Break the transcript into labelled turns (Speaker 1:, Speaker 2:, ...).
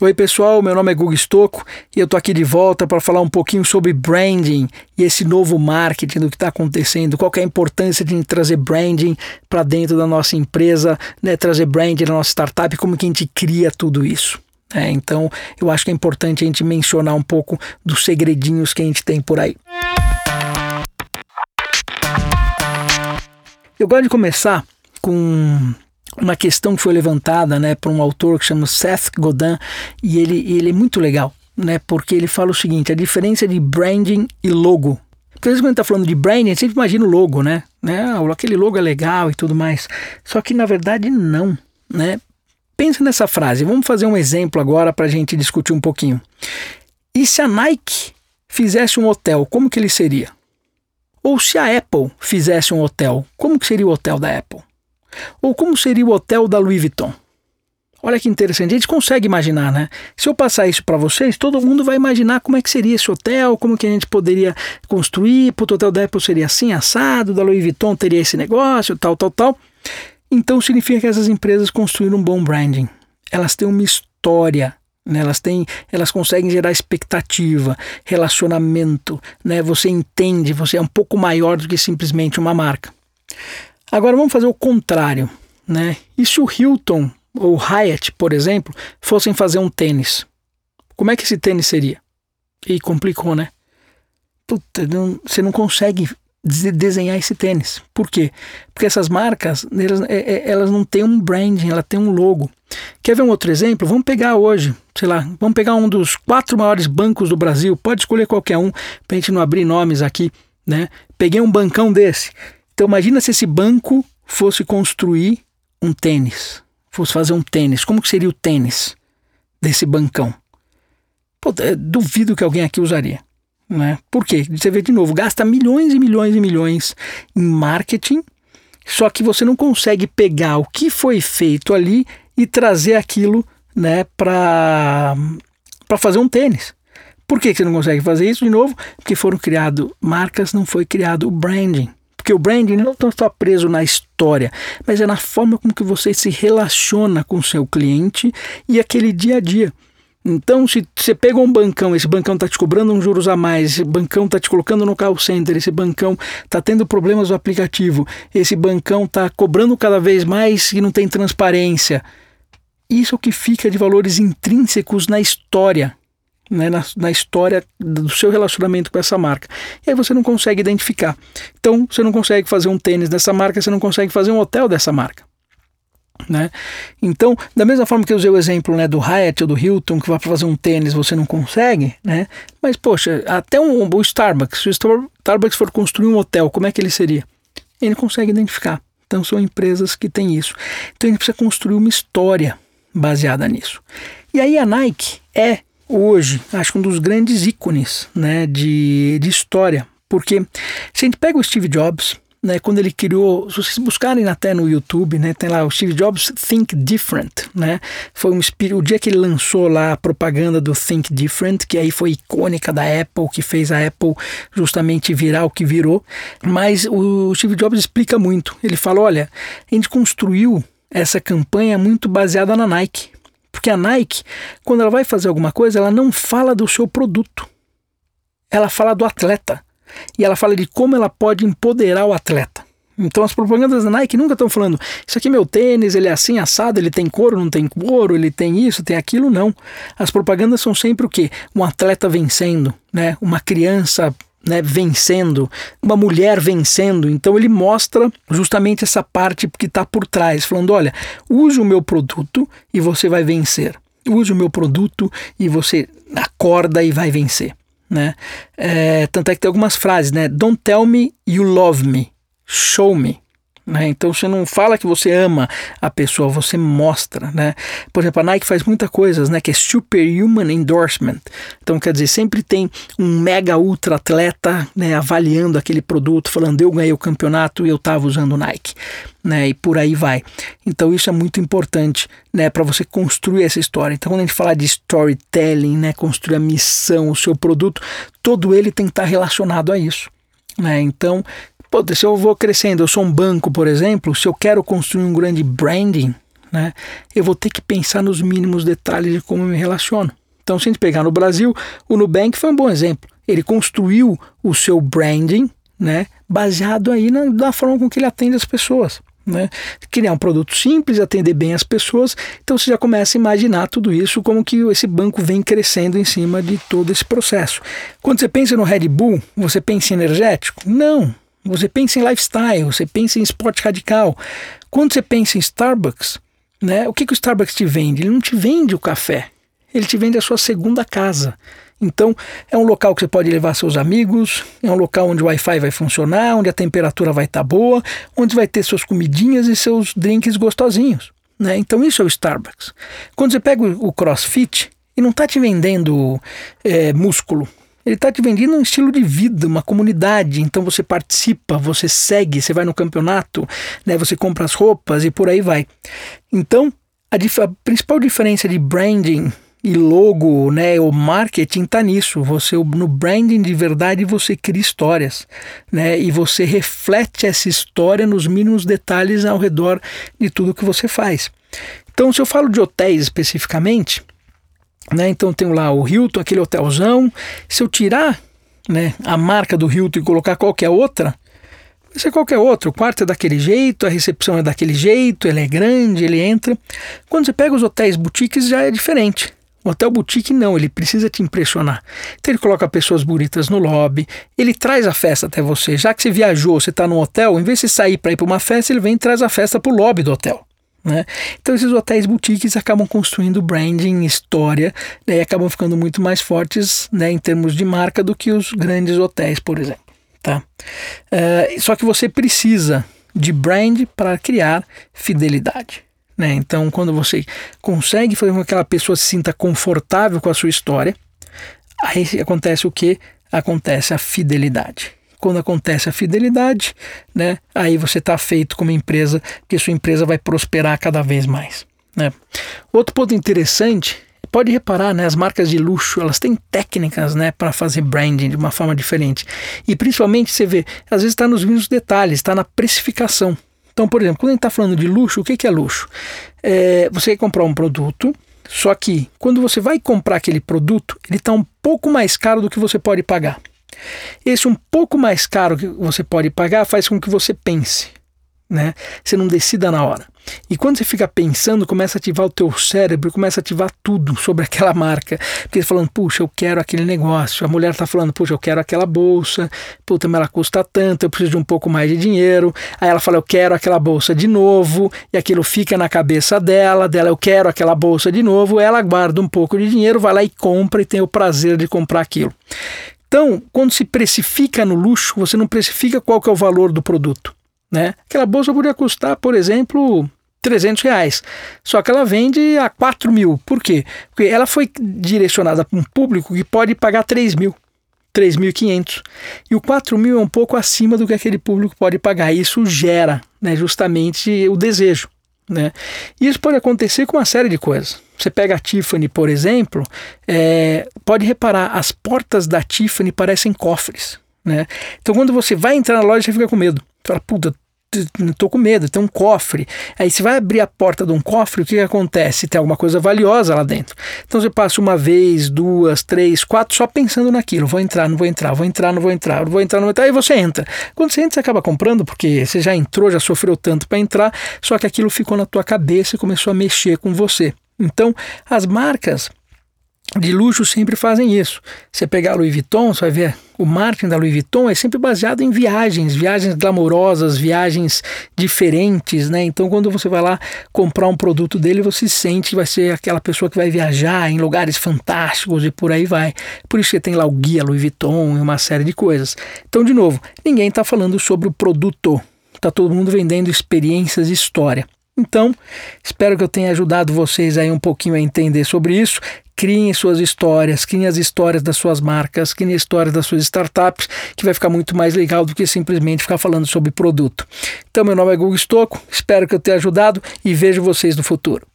Speaker 1: Oi, pessoal, meu nome é Gugu Stocco e eu tô aqui de volta para falar um pouquinho sobre branding e esse novo marketing do que está acontecendo, qual é a importância de trazer branding para dentro da nossa empresa, né, trazer branding na nossa startup, como que a gente cria tudo isso. É, então, eu acho que é importante a gente mencionar um pouco dos segredinhos que a gente tem por aí. Eu gosto de começar com uma questão que foi levantada né, por um autor que chama Seth Godin e ele, ele é muito legal, né, porque ele fala o seguinte: a diferença de branding e logo. Porque às vezes quando está falando de branding, a gente sempre imagina o logo, né? né? Aquele logo é legal e tudo mais. Só que na verdade não, né? Pensa nessa frase. Vamos fazer um exemplo agora para a gente discutir um pouquinho. E se a Nike fizesse um hotel, como que ele seria? Ou se a Apple fizesse um hotel, como que seria o hotel da Apple? Ou como seria o hotel da Louis Vuitton? Olha que interessante, a gente consegue imaginar, né? Se eu passar isso para vocês, todo mundo vai imaginar como é que seria esse hotel, como que a gente poderia construir, o hotel da Apple seria assim, assado, da Louis Vuitton teria esse negócio, tal, tal, tal. Então significa que essas empresas construíram um bom branding. Elas têm uma história, né? elas, têm, elas conseguem gerar expectativa, relacionamento, né? você entende, você é um pouco maior do que simplesmente uma marca. Agora vamos fazer o contrário, né? E se o Hilton ou Hyatt, por exemplo, fossem fazer um tênis? Como é que esse tênis seria? E complicou, né? Puta, não, você não consegue desenhar esse tênis. Por quê? Porque essas marcas, elas, é, é, elas não têm um branding, ela tem um logo. Quer ver um outro exemplo? Vamos pegar hoje, sei lá, vamos pegar um dos quatro maiores bancos do Brasil, pode escolher qualquer um, para a gente não abrir nomes aqui, né? Peguei um bancão desse. Então imagina se esse banco fosse construir um tênis, fosse fazer um tênis. Como que seria o tênis desse bancão? Pô, é, duvido que alguém aqui usaria. Né? Por quê? Você vê de novo, gasta milhões e milhões e milhões em marketing, só que você não consegue pegar o que foi feito ali e trazer aquilo né, para fazer um tênis. Por que você não consegue fazer isso de novo? Porque foram criadas marcas, não foi criado o branding. Porque o branding não está preso na história, mas é na forma como que você se relaciona com o seu cliente e aquele dia a dia. Então, se você pega um bancão, esse bancão está te cobrando uns juros a mais, esse bancão está te colocando no call center, esse bancão está tendo problemas no aplicativo, esse bancão está cobrando cada vez mais e não tem transparência. Isso é o que fica de valores intrínsecos na história né, na, na, história do seu relacionamento com essa marca. E aí você não consegue identificar. Então, você não consegue fazer um tênis dessa marca, você não consegue fazer um hotel dessa marca. Né? Então, da mesma forma que eu usei o exemplo né, do Hyatt ou do Hilton, que vai fazer um tênis você não consegue, né? mas poxa, até um, o Starbucks, se o Starbucks for construir um hotel, como é que ele seria? Ele consegue identificar. Então, são empresas que têm isso. Então, a gente precisa construir uma história baseada nisso. E aí, a Nike é hoje, acho que um dos grandes ícones né, de, de história. Porque se a gente pega o Steve Jobs, né, quando ele criou, se vocês buscarem até no YouTube, né, tem lá o Steve Jobs Think Different, né, foi um o dia que ele lançou lá a propaganda do Think Different, que aí foi icônica da Apple, que fez a Apple justamente virar o que virou, mas o Steve Jobs explica muito, ele fala, olha, a gente construiu essa campanha muito baseada na Nike, porque a Nike, quando ela vai fazer alguma coisa, ela não fala do seu produto. Ela fala do atleta. E ela fala de como ela pode empoderar o atleta. Então as propagandas da Nike nunca estão falando, isso aqui é meu tênis, ele é assim assado, ele tem couro, não tem couro, ele tem isso, tem aquilo, não. As propagandas são sempre o quê? Um atleta vencendo, né? Uma criança né, vencendo, uma mulher vencendo. Então ele mostra justamente essa parte que está por trás, falando: olha, use o meu produto e você vai vencer. Use o meu produto e você acorda e vai vencer. Né? É, tanto é que tem algumas frases, né? Don't tell me you love me, show me. Né? Então você não fala que você ama a pessoa, você mostra. Né? Por exemplo, a Nike faz muitas coisas né, que é superhuman endorsement. Então, quer dizer, sempre tem um mega ultra atleta né, avaliando aquele produto, falando eu ganhei o campeonato e eu estava usando Nike. Né, e por aí vai. Então isso é muito importante né, para você construir essa história. Então quando a gente fala de storytelling, né, construir a missão, o seu produto, todo ele tem que estar relacionado a isso. Né? Então Pô, se eu vou crescendo, eu sou um banco, por exemplo, se eu quero construir um grande branding, né, eu vou ter que pensar nos mínimos detalhes de como eu me relaciono. Então, se a gente pegar no Brasil, o Nubank foi um bom exemplo. Ele construiu o seu branding né, baseado aí na, na forma com que ele atende as pessoas. Né? Criar um produto simples, atender bem as pessoas. Então você já começa a imaginar tudo isso, como que esse banco vem crescendo em cima de todo esse processo. Quando você pensa no Red Bull, você pensa em energético? Não. Você pensa em lifestyle, você pensa em esporte radical. Quando você pensa em Starbucks, né, o que, que o Starbucks te vende? Ele não te vende o café, ele te vende a sua segunda casa. Então, é um local que você pode levar seus amigos, é um local onde o Wi-Fi vai funcionar, onde a temperatura vai estar tá boa, onde vai ter suas comidinhas e seus drinks gostosinhos. Né? Então, isso é o Starbucks. Quando você pega o CrossFit, ele não está te vendendo é, músculo, ele está te vendendo um estilo de vida, uma comunidade. Então você participa, você segue, você vai no campeonato, né? você compra as roupas e por aí vai. Então, a, a principal diferença de branding e logo, né, o marketing está nisso. Você no branding de verdade você cria histórias, né, e você reflete essa história nos mínimos detalhes ao redor de tudo que você faz. Então, se eu falo de hotéis especificamente, né, então tenho lá o Hilton, aquele hotelzão. Se eu tirar, né, a marca do Hilton e colocar qualquer outra, vai ser qualquer outro. O quarto é daquele jeito, a recepção é daquele jeito, ele é grande, ele entra. Quando você pega os hotéis boutiques já é diferente. O hotel boutique não, ele precisa te impressionar. Então ele coloca pessoas bonitas no lobby, ele traz a festa até você. Já que você viajou, você está no hotel, em vez de sair para ir para uma festa, ele vem e traz a festa para o lobby do hotel. Né? Então esses hotéis boutiques acabam construindo branding, história, né? e acabam ficando muito mais fortes né, em termos de marca do que os grandes hotéis, por exemplo. Tá? Uh, só que você precisa de brand para criar fidelidade. Né? Então, quando você consegue fazer com que aquela pessoa se sinta confortável com a sua história, aí acontece o que? Acontece a fidelidade. Quando acontece a fidelidade, né, aí você está feito como empresa, que sua empresa vai prosperar cada vez mais. Né? Outro ponto interessante pode reparar, né, as marcas de luxo, elas têm técnicas, né, para fazer branding de uma forma diferente. E principalmente você vê, às vezes está nos mínimos detalhes, está na precificação. Então, por exemplo, quando a gente está falando de luxo, o que, que é luxo? É, você quer comprar um produto, só que quando você vai comprar aquele produto, ele está um pouco mais caro do que você pode pagar. Esse um pouco mais caro que você pode pagar faz com que você pense né? Você não decida na hora. E quando você fica pensando, começa a ativar o teu cérebro, começa a ativar tudo sobre aquela marca. Porque falando, puxa, eu quero aquele negócio. A mulher está falando, puxa, eu quero aquela bolsa. Puta, mas ela custa tanto, eu preciso de um pouco mais de dinheiro. Aí ela fala, eu quero aquela bolsa de novo. E aquilo fica na cabeça dela, dela, eu quero aquela bolsa de novo. Ela guarda um pouco de dinheiro, vai lá e compra e tem o prazer de comprar aquilo. Então, quando se precifica no luxo, você não precifica qual que é o valor do produto. Né? Aquela bolsa poderia custar, por exemplo, 300 reais. Só que ela vende a 4 mil. Por quê? Porque ela foi direcionada para um público que pode pagar 3 mil. 3.500. E o 4 mil é um pouco acima do que aquele público pode pagar. Isso gera né, justamente o desejo. Né? E isso pode acontecer com uma série de coisas. Você pega a Tiffany, por exemplo, é, pode reparar, as portas da Tiffany parecem cofres. Né? Então, quando você vai entrar na loja, você fica com medo. Você fala, puta, tô com medo, tem um cofre. Aí você vai abrir a porta de um cofre, o que, que acontece? Tem alguma coisa valiosa lá dentro. Então você passa uma vez, duas, três, quatro, só pensando naquilo. Vou entrar, não vou entrar, vou entrar, não vou entrar, vou entrar, não vou entrar. Aí você entra. Quando você entra, você acaba comprando, porque você já entrou, já sofreu tanto para entrar, só que aquilo ficou na tua cabeça e começou a mexer com você. Então, as marcas de luxo sempre fazem isso. Você pegar a Louis Vuitton, você vai ver o marketing da Louis Vuitton é sempre baseado em viagens, viagens glamourosas, viagens diferentes, né? Então, quando você vai lá comprar um produto dele, você sente que vai ser aquela pessoa que vai viajar em lugares fantásticos e por aí vai. Por isso que tem lá o guia Louis Vuitton e uma série de coisas. Então, de novo, ninguém está falando sobre o produto. Está todo mundo vendendo experiências e história. Então, espero que eu tenha ajudado vocês aí um pouquinho a entender sobre isso. Criem suas histórias, criem as histórias das suas marcas, criem as histórias das suas startups, que vai ficar muito mais legal do que simplesmente ficar falando sobre produto. Então, meu nome é Google Stocco, espero que eu tenha ajudado e vejo vocês no futuro.